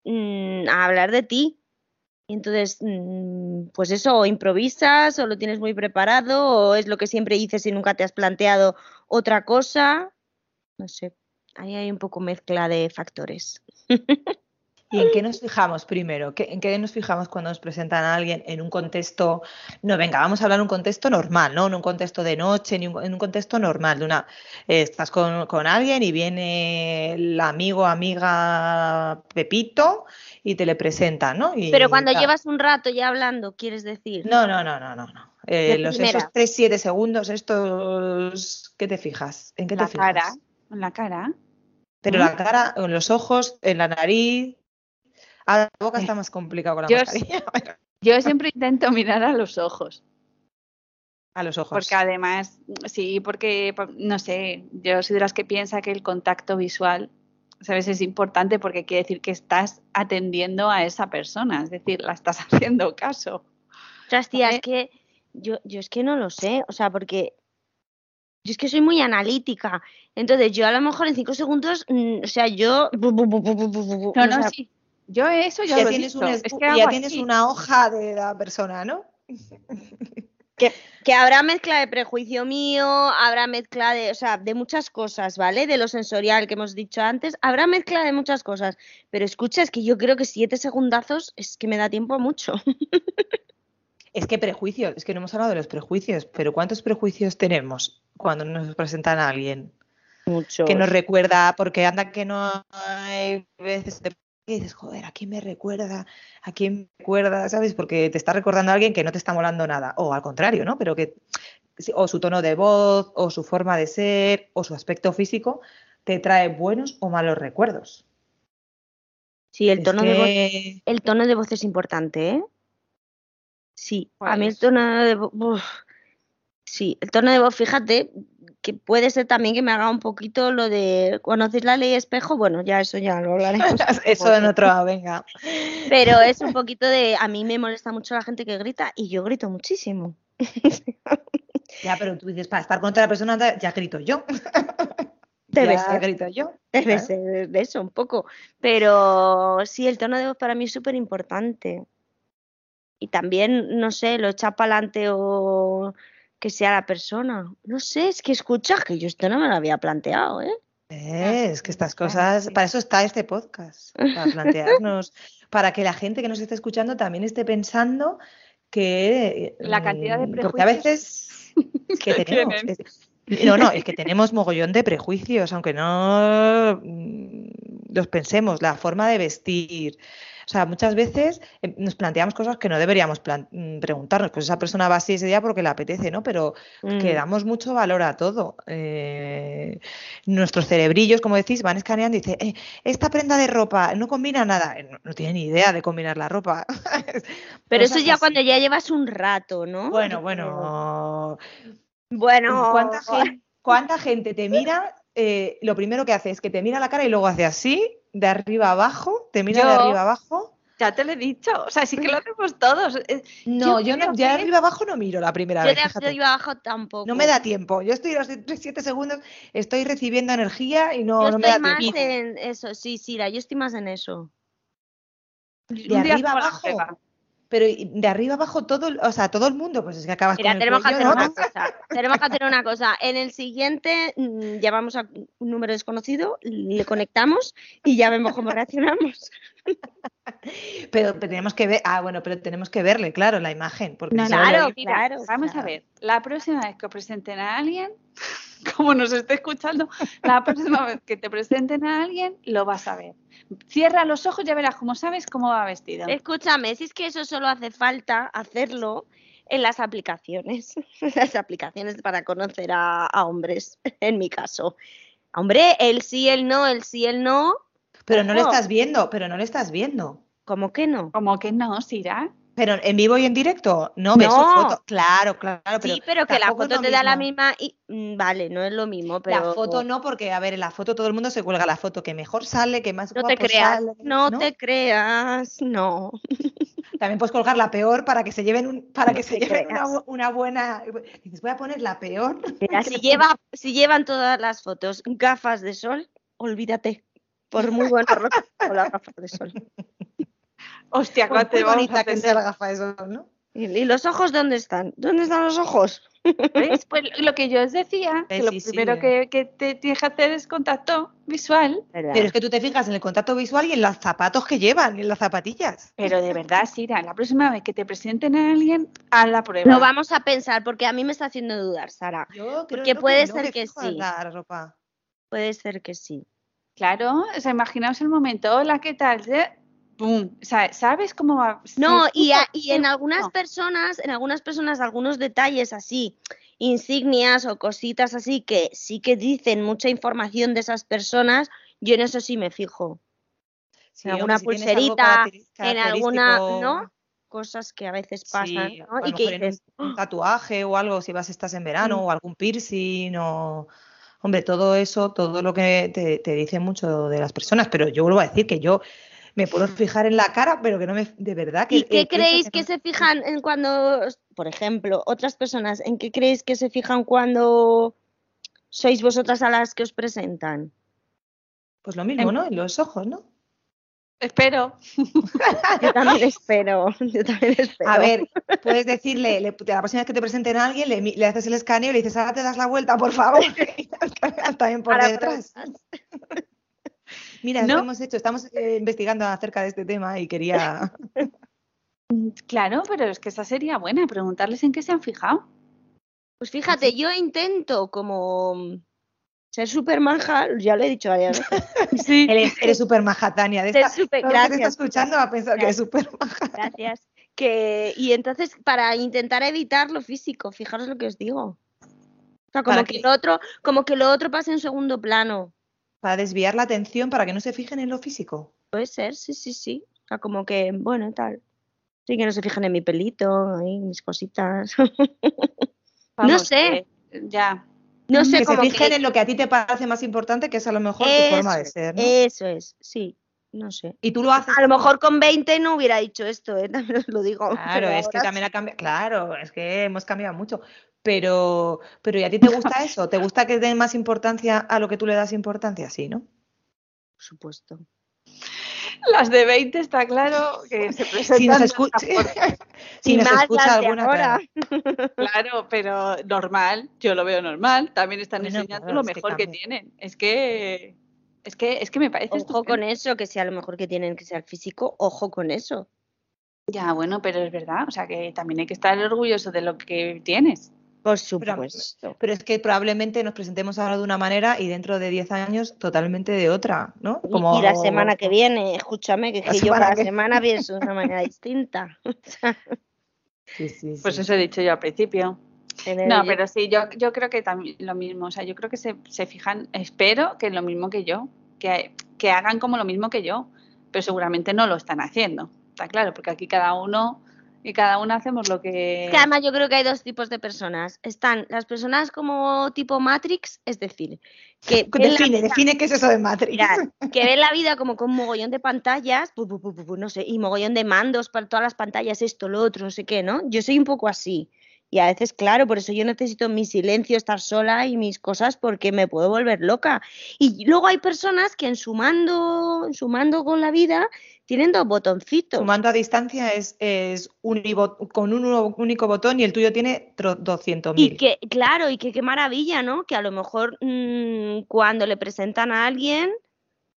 mm, a hablar de ti. Entonces, mm, pues eso, o improvisas, o lo tienes muy preparado, o es lo que siempre dices y nunca te has planteado otra cosa. No sé, ahí hay un poco mezcla de factores. ¿Y en qué nos fijamos primero? ¿Qué- ¿En qué nos fijamos cuando nos presentan a alguien en un contexto? No, venga, vamos a hablar en un contexto normal, ¿no? En un contexto de noche, ni un- en un contexto normal. De una, eh, estás con, con alguien y viene el amigo, amiga Pepito y te le presenta, ¿no? Y Pero cuando llevas un rato ya hablando, quieres decir. No, no, no, no, no. no. Eh, De los, esos 3-7 segundos, estos, ¿qué te fijas? ¿En qué la te fijas? cara, en la cara. Pero ¿Mm? la cara, en los ojos, en la nariz. A la boca está más complicado con la Yo mascarilla. Yo siempre intento mirar a los ojos, A los ojos. porque además, sí, porque, por- no sé, yo soy de las que piensa que el contacto visual, ¿sabes? Es importante porque quiere decir que estás atendiendo a esa persona, es decir, la estás haciendo caso. Ostras, tía, ¿Vale? es que yo, yo es que no lo sé, o sea, porque yo es que soy muy analítica. Entonces, yo a lo mejor en cinco segundos, mm, o sea, yo. No, o no, sea, sí. Yo eso ya, ya lo he tienes, visto. un Es escu- que ya tienes así. una hoja de la persona, ¿no? Que habrá mezcla de prejuicio mío, habrá mezcla de, o sea, de muchas cosas, ¿vale? De lo sensorial que hemos dicho antes, habrá mezcla de muchas cosas. Pero escucha, es que yo creo que siete segundazos es que me da tiempo a mucho. Es que prejuicios, es que no hemos hablado de los prejuicios, pero ¿cuántos prejuicios tenemos cuando nos presentan a alguien? Mucho. Que nos recuerda, porque anda que no hay veces te- que dices, joder, ¿a quién me recuerda? ¿A quién me recuerda? ¿Sabes? Porque te está recordando a alguien que no te está molando nada, o al contrario, ¿no? Pero que, o su tono de voz, o su forma de ser, o su aspecto físico, te trae buenos o malos recuerdos. Sí, el Es tono de voz El tono de voz es importante, ¿eh? Sí, a mí el tono de voz. Sí, el tono de voz, fíjate, que puede ser también que me haga un poquito lo de. ¿Conoces la ley espejo? Bueno, ya eso ya lo hablaremos. Eso en otro, venga. Pero es un poquito de. A mí me molesta mucho la gente que grita y yo grito muchísimo. Ya, pero tú dices, para estar con otra persona, ya grito yo. Debe ya ser. grito yo. Debe Claro. ser de eso, un poco. Pero sí, el tono de voz para mí es súper importante. Y también, no sé, lo echa para adelante o que sea la persona. No sé, es que escucha que yo esto no me lo había planteado, ¿eh? Eh, Es que estas cosas, para eso está este podcast, para plantearnos, para que la gente que nos esté escuchando también esté pensando que La cantidad de mm, porque a veces que que tenemos, es- no, no, es que tenemos mogollón de prejuicios, aunque no mm, los pensemos, la forma de vestir. O sea, muchas veces eh, nos planteamos cosas que no deberíamos mm, preguntarnos. Pues esa persona va así ese día porque le apetece, ¿no? Pero que Mm. damos mucho valor a todo. Eh, nuestros cerebrillos, como decís, van escaneando y dicen, "Eh, esta prenda de ropa no combina nada. Eh, No, no tiene ni idea de combinar la ropa. Pero eso ya así. cuando ya llevas un rato, ¿no? Bueno, bueno. Bueno, ¿Cuánta gente, cuánta gente te mira? Eh, lo primero que hace es que te mira la cara y luego hace así, de arriba abajo, te mira de Yo- arriba abajo. Ya te lo he dicho, o sea, sí que lo hacemos todos. Eh, No, yo yo, no, de arriba abajo no miro la primera yo vez. de fíjate. arriba abajo tampoco. No me da tiempo. Yo estoy los 7 segundos, estoy recibiendo energía y no, Yo no me estoy da más tiempo. en eso, sí, Sira, yo estoy más en eso. De arriba abajo. Pero de arriba abajo todo, el- o sea, todo el mundo, pues es que acabas Mira, con el tenemos que hacer ¿no? una cosa. Tenemos que hacer una cosa. En el siguiente mm, llamamos a un número desconocido, le conectamos y ya vemos cómo reaccionamos. Pero, pero tenemos que ver, ah, bueno, pero tenemos que verle, claro, la imagen, porque No, Claro, claro, Vamos claro. a ver, la próxima vez que presenten a alguien, como nos esté escuchando, la próxima vez que te presenten a alguien, lo vas a ver. Cierra los ojos, ya verás cómo sabes cómo va vestido. Escúchame, si es que eso solo hace falta hacerlo en las aplicaciones, las aplicaciones para conocer a, a hombres, en mi caso. Hombre, el sí, el no, el sí, el no, pero no le Ojo. estás viendo, pero no le estás viendo. ¿cómo que no? Como que no, Sira. Pero en vivo y en directo, no, ves su foto. Claro, claro, pero sí, pero que la foto te da la misma y mm, vale, no es lo mismo, pero La foto no, porque a ver, en la foto todo el mundo se cuelga la foto que mejor sale, que más no te creas, sale, no, te creas, no. También puedes colgar la peor para que se lleven un, para No que se lleven una, buena. Dices, voy a poner la peor. Mira, si lleva, si llevan todas las fotos gafas de sol, olvídate. Por muy buenos rostros con las gafas de sol. Hostia, Por ¿cuánto muy vamos a bonita que tener? sea la gafa de sol, ¿no? ¿Y, y los ojos dónde están? ¿Dónde están los ojos? ¿Ves? Pues lo que yo os decía, que lo sí, primero que, que te tienes que hacer es contacto visual. ¿Verdad? Pero es que tú te fijas en el contacto visual y en los zapatos que llevan, en las zapatillas. Pero de verdad, Sira, la próxima vez que te presenten a alguien, haz la prueba. Lo vamos a pensar porque a mí me está haciendo dudar, Sara. Yo creo Porque no, puede no ser me que sí. La ropa. Puede ser que sí. Claro, o sea, imaginaos el momento, hola, ¿qué tal? ¡Pum! O sea, ¿sabes cómo va? No, y, a- justo, y en algunas personas, en algunas personas, algunos detalles así, insignias o cositas así que sí que dicen mucha información de esas personas, yo en eso sí me fijo. Sí, En alguna si pulserita, En alguna, ¿no? Cosas que a veces pasan, Y que un- dices, un, tatuaje o algo, si vas estás en verano, Mm. o algún piercing, o hombre, todo eso, todo lo que te, te dice mucho de las personas, pero yo vuelvo a decir que yo me puedo fijar en la cara, pero que no me, de verdad que ¿Y qué eh, creéis que no- se fijan en cuando, por ejemplo, otras personas, en qué creéis que se fijan cuando sois vosotras a las que os presentan? Pues lo mismo, en- ¿no? En los ojos, ¿no? Espero. Yo también espero, yo también espero. A ver, puedes decirle, le- la próxima vez que te presenten a alguien, le, haces el escaneo y le dices, ahora te das la vuelta, por favor. También por Ahora detrás. Mira, es No. que hemos hecho, estamos eh, investigando acerca de este tema y quería. Claro, pero es que esa sería buena, preguntarles en qué se han fijado. Pues fíjate, yo intento como ser súper manja, ya lo he dicho varias veces. Sí. Eres, eres súper maja, Tania. De esta, que te está gracias. escuchando va a pensar que súper maja. Gracias. Que, y entonces, para intentar evitar lo físico, fijaros lo que os digo. O sea, como ¿Para que qué? lo otro, como que lo otro pase en segundo plano. Para desviar la atención, para que no se fijen en lo físico. Puede ser, sí, sí, sí. O sea, como que, bueno, tal. Sí, que no se fijan en mi pelito, ahí, mis cositas. Vamos, sé. que Ya. no sé que se fijen en lo que a ti te parece más importante, que es a lo mejor tu forma de ser. ¿no? Eso es, sí. No sé. Y tú lo haces. A lo mejor con 20 no hubiera dicho esto, ¿eh? también os lo digo. Claro, es que también ha cambiado. Claro, es que hemos cambiado mucho. Pero, pero ¿y a ti te gusta eso? ¿Te gusta que den más importancia a lo que tú le das importancia? Sí, ¿no? Por supuesto. Las de 20 está claro que se presentan. Si nos, escu- si nos escucha alguna. ahora. claro. Claro, pero normal, yo lo veo normal. También están Bueno, enseñando claro, lo que mejor que, tienen. Es que, es que, es que me parece Ojo estupendo. con eso, que sea lo mejor que tienen que sea el físico, ojo con eso. Ya, bueno, pero es verdad. O sea que también hay que estar orgulloso de lo que tienes. Por supuesto. pero es que probablemente nos presentemos ahora de una manera y dentro de 10 años totalmente de otra, ¿no? Y- Y, la semana que viene, escúchame, que, yo cada que- semana pienso de una manera distinta. Sí, sí, Pues eso he dicho yo al principio. No, pero sí, yo, yo creo que también lo mismo. O sea, yo creo que se, se fijan, espero que lo mismo que yo, que, que hagan como lo mismo que yo, pero seguramente no lo están haciendo. Está claro, porque aquí cada uno y cada una hacemos lo que. Es que además yo creo que hay dos tipos de personas. Están las personas como tipo Matrix, es decir, que Define, vida- define qué es eso de Matrix. Mirad, que ven la vida como con un mogollón de pantallas, pu, pu, pu, pu, pu, no sé, y mogollón de mandos para todas las pantallas, esto, lo otro, no sé qué, ¿no? Yo soy un poco así. Y a veces, claro, por eso yo necesito mi silencio, estar sola y mis cosas porque me puedo volver loca. Y luego hay personas que en su mando, en su mando con la vida, tienen dos botoncitos. Su mando a distancia es, es con un único botón y el tuyo tiene tro- 200.000. Y que, claro, y que qué maravilla, ¿no? Que a lo mejor mm, cuando le presentan a alguien,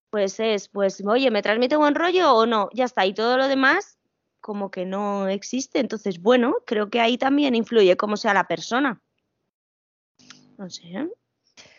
pues es, pues, oye, ¿me transmite buen rollo o no? Ya está, y todo lo demás como que no existe. Entonces, bueno, creo que ahí también influye cómo sea la persona. No sé.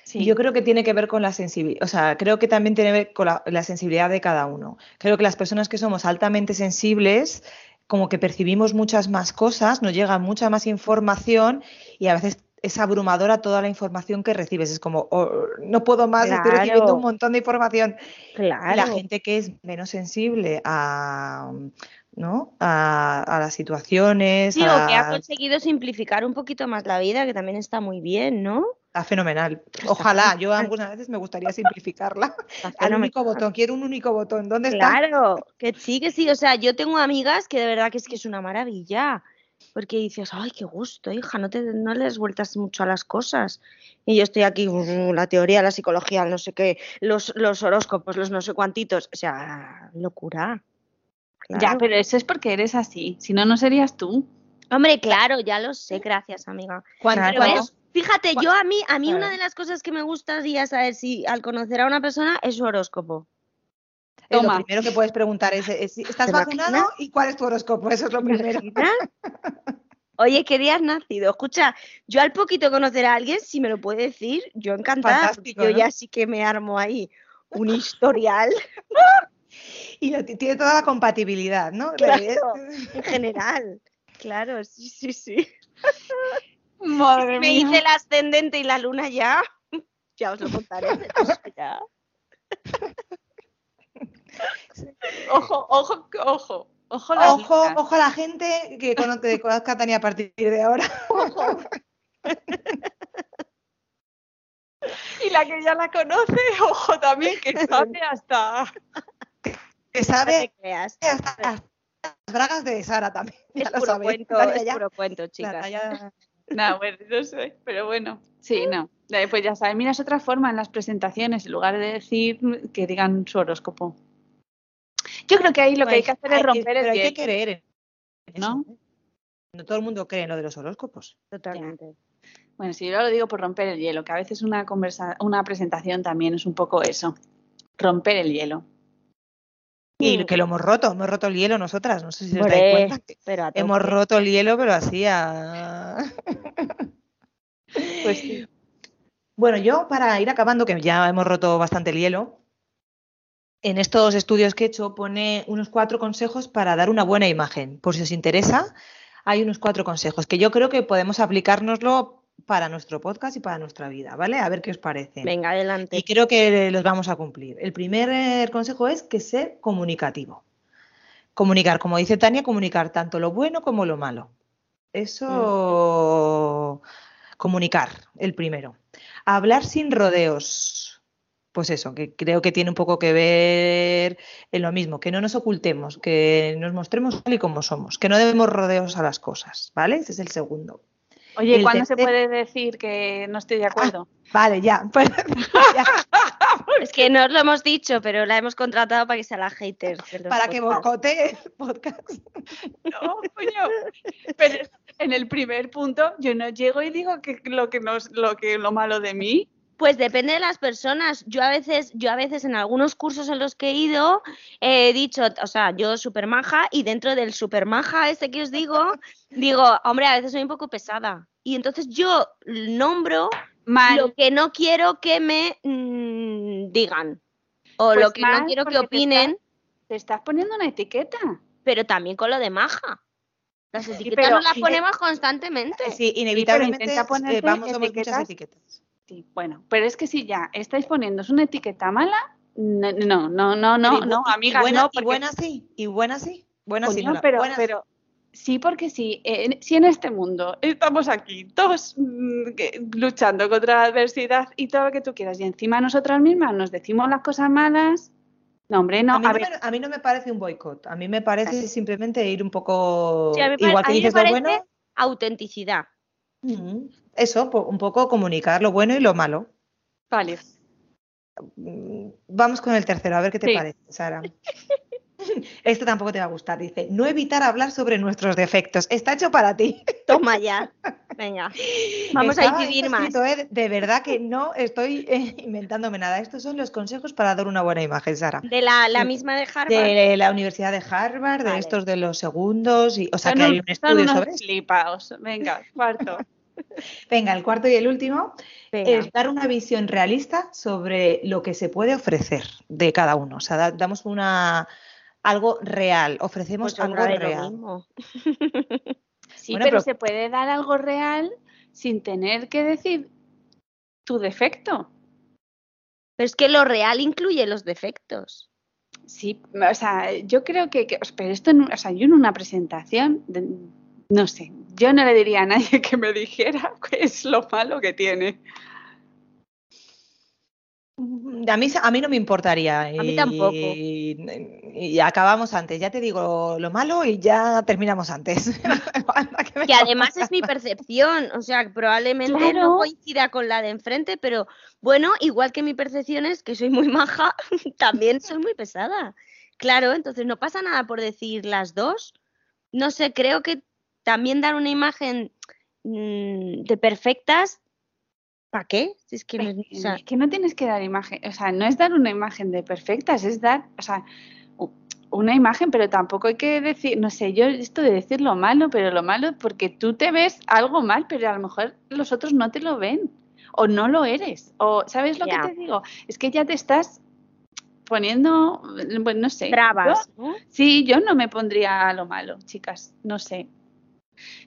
Sí. Yo creo que tiene que ver con la sensibilidad, o sea, creo que también tiene que ver con la, la sensibilidad de cada uno. Creo que las personas que somos altamente sensibles, como que percibimos muchas más cosas, nos llega mucha más información y a veces es abrumadora toda la información que recibes. Es como, oh, no puedo más, estoy recibiendo un montón de información. Claro. La gente que es menos sensible a, ¿no? a, a las situaciones, Sí, o que ha a- conseguido simplificar un poquito más la vida, que también está muy bien, ¿no? Está fenomenal. Ojalá, yo algunas veces me gustaría simplificarla. Al único botón, quiero un único botón. ¿Dónde está? Claro, que sí, que sí. O sea, yo tengo amigas que de verdad que es que es una maravilla. Porque dices, ay, qué gusto, hija, no, te, no le des vueltas mucho a las cosas. Y yo estoy aquí, uh, la teoría, la psicología, no sé qué, los, los horóscopos, los no sé cuantitos. O sea, locura. Ya, pero eso es porque eres así. Si no, no serías tú. Hombre, claro, ya lo sé, gracias, amiga. ¿Cuánto- Pero ves, fíjate, yo a mí, a mí una de las cosas que me gustaría saber si al conocer a una persona es su horóscopo. es lo primero que puedes preguntar es, es ¿estás ¿Te vacunado imaginas? y cuál es tu horóscopo? Eso es lo ¿Te primero. Oye, ¿qué día has nacido? Escucha, yo al poquito conocer a alguien, si me lo puede decir, yo encantada. porque Fantástico, yo ¿no? ya sí que me armo ahí un historial Y lo- tiene toda la compatibilidad, ¿no? Claro. en general. Claro, sí, sí, sí. Madre Me hice el ascendente y la luna ya. Ya os lo contaré. ya. Ojo, ojo, ojo. Ojo, las Ojo, ojo a la gente que cono- que conozca a Tania a partir de ahora. Y la que ya la conoce, ojo también, que sabe hasta. Que No sabe te creas. hasta, hasta las bragas de Sara también. Ya Es lo puro cuento, Tania es ya- puro cuento, la chicas. No, bueno, no sé, pero bueno. Sí, no. Eh, Pues ya sabes, mira, es otra forma en las presentaciones, en lugar de decir que digan su horóscopo. Yo creo que ahí lo que hay que hacer es Hay- romper el pero hay que hielo. creer en eso, ¿no? ¿eh? No todo el mundo cree en lo de los horóscopos. Totalmente. Bueno, sí, yo lo digo por romper el hielo, que a veces una conversa, una presentación también es un poco eso, romper el hielo. Y Mm. que lo hemos roto, hemos roto el hielo nosotras. No sé si os dais cuenta. que Hemos roto el hielo, pero así a... Pues sí. Bueno, yo para ir acabando, que ya hemos roto bastante el hielo, en estos estudios que he hecho pone unos cuatro consejos para dar una buena imagen. Por si os interesa, hay unos cuatro consejos que yo creo que podemos aplicárnoslo para nuestro podcast y para nuestra vida, ¿vale? A ver qué os parece. Venga, adelante. Y creo que los vamos a cumplir. El primer eh, consejo es que ser comunicativo. Comunicar, como dice Tania, comunicar tanto lo bueno como lo malo. Eso, comunicar, el primero. Hablar sin rodeos. Pues eso, que creo que tiene un poco que ver en lo mismo, que no nos ocultemos, que nos mostremos tal y como somos, que no debemos rodeos a las cosas, ¿vale? Ese es el segundo. Oye, El ¿cuándo se puede decir que no estoy de acuerdo? Vale, ya. pues, ya. Es que no os lo hemos dicho, pero la hemos contratado para que sea la hater. para que boicotee el podcast. No, coño. Pero en el primer punto yo no llego y digo que lo que nos, lo que lo malo de mí. Pues depende de las personas. Yo a veces, yo a veces en algunos cursos en los que he ido he dicho, o sea, yo super maja y dentro del super maja este que os digo, digo, hombre, a veces soy un poco pesada. Y entonces yo nombro Mal. lo que no quiero que me mm, digan o Pues lo que no quiero que te opinen, estás- Te estás poniendo una etiqueta. pero también con lo de maja. Las etiquetas pero- no las ponemos constantemente. Sí, inevitablemente intenta eh, ponerte vamos, somos muchas etiquetas. Sí, bueno, pero es que si ya estáis poniéndoos una etiqueta mala, no, no, no, no, no, y no, bu- y amigas, buena, no, y porque buena sí, y buena sí, buena sí, no pero, buena sí. pero sí, porque sí, en- si en este mundo estamos aquí todos mm, que- luchando contra la adversidad y todo lo que tú quieras, y encima nosotras mismas nos decimos las cosas malas, no, hombre, no, a, mí a no ver, me, a mí no me parece un boicot, a mí me parece simplemente ir un poco Sí, a mí igual que a mí me dices lo parece bueno, autenticidad. mm, eso, un poco comunicar lo bueno y lo malo. vale. Mm, Vamos con el tercero, a ver qué te Sí. parece, Sara. Este tampoco te va a gustar, dice, no evitar hablar sobre nuestros defectos, está hecho para ti. Toma ya. Venga. Vamos a incidir más. ¿eh? De verdad que no estoy eh, inventándome nada. Estos son los consejos para dar una buena imagen, Sara. De la, la misma de Harvard. De la Universidad de Harvard, de estos de los segundos, y, o sea Son que hay un- un son estudio unos sobre flipaos. Venga, cuarto. Venga, el cuarto y el último Venga. es dar una visión realista sobre lo que se puede ofrecer de cada uno. O sea, da- damos una algo real, ofrecemos Pues algo real. mismo. Sí, Bueno, pero, pero- se puede dar algo real sin tener que decir tu defecto. Pero es que lo real incluye los defectos. Sí, o sea, yo creo que, que- pero esto, en, o sea, yo en una presentación, de- no sé, yo no le diría a nadie que me dijera qué es lo malo que tiene. A mí, a mí no me importaría. A mí tampoco. Y, y acabamos antes. Ya te digo lo malo y ya terminamos antes. Que además es mi percepción. O sea, probablemente Claro. no coincida con la de enfrente, pero bueno, igual que mi percepción es que soy muy maja, también soy muy pesada. Claro, entonces no pasa nada por decir las dos. No sé, creo que también dar una imagen mm, de perfectas, ¿para qué? Si es que, no, o sea, Es que no tienes que dar imagen, o sea, no es dar una imagen de perfectas, es dar, o sea, una imagen, pero tampoco hay que decir, no sé, yo esto de decir lo malo, pero lo malo porque tú te ves algo mal, pero a lo mejor los otros no te lo ven o no lo eres, o ¿sabes lo que te digo? Es que ya te estás poniendo, bueno, no sé. bravas, Yo- ¿no? sí, yo no me pondría a lo malo, chicas, no sé.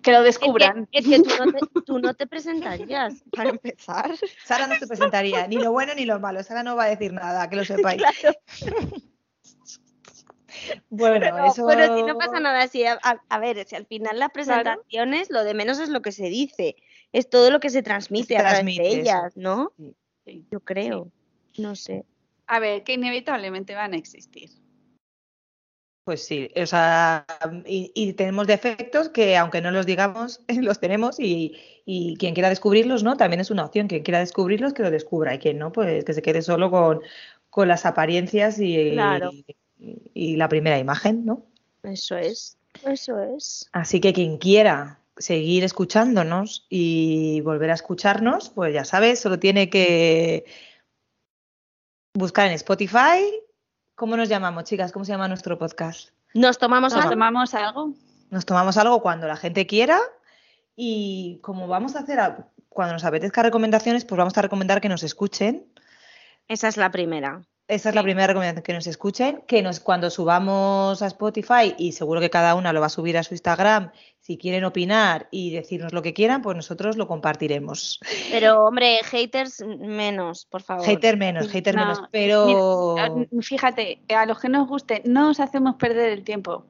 Que lo descubran. Es que, es que tú, no te, tú no te presentarías, para empezar. Sara no se presentaría ni lo bueno ni lo malo. Sara no va a decir nada, que lo sepáis. Claro. Bueno, Pero, eso. pero si no pasa nada, si a, a- a ver, si al final las presentaciones, lo de menos es lo que se dice, es todo lo que se transmite a través de ellas, ¿no? Sí. Yo creo, no sé. A ver, que inevitablemente van a existir. Pues sí, o sea, y, y tenemos defectos que aunque no los digamos, los tenemos y, y quien quiera descubrirlos, ¿no? También es una opción. Quien quiera descubrirlos, que lo descubra y quien no, pues que se quede solo con, con las apariencias y, Claro. y, y la primera imagen, ¿no? Eso es, eso es. Así que quien quiera seguir escuchándonos y volver a escucharnos, pues ya sabes, solo tiene que buscar en Spotify. ¿Cómo nos llamamos, chicas? ¿Cómo se llama nuestro podcast? Nos tomamos ¿Nos algo. tomamos algo? Nos tomamos algo cuando la gente quiera y como vamos a hacer, a- cuando nos apetezca recomendaciones, pues vamos a recomendar que nos escuchen. Esa es la primera. Esa es la primera recomendación, que nos escuchen, que nos cuando subamos a Spotify y seguro que cada una lo va a subir a su Instagram, si quieren opinar y decirnos lo que quieran, pues nosotros lo compartiremos. Pero, hombre, haters menos, por favor. Hater menos, hater No, menos, pero Mira, fíjate, a los que nos guste, no os hacemos perder el tiempo.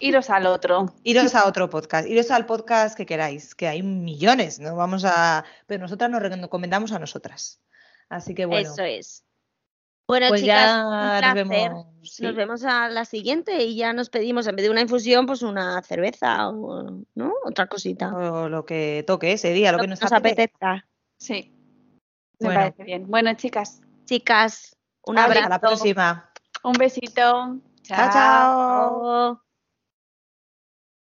Iros al otro. iros a otro podcast, iros al podcast que queráis, que hay millones, no vamos a, pero nosotras nos recomendamos a nosotras. Así que bueno, Eso es. Bueno, pues chicas, ya un nos vemos. sí. Nos vemos a la siguiente y ya nos pedimos, en vez de una infusión, pues una cerveza o ¿no? otra cosita. o lo que toque ese día, lo, que nos, nos apetezca. Sí. Me Bueno. parece bien. Bueno, chicas, Chicas, un Hasta abrazo. la próxima. un besito. Chao, chao. Chao.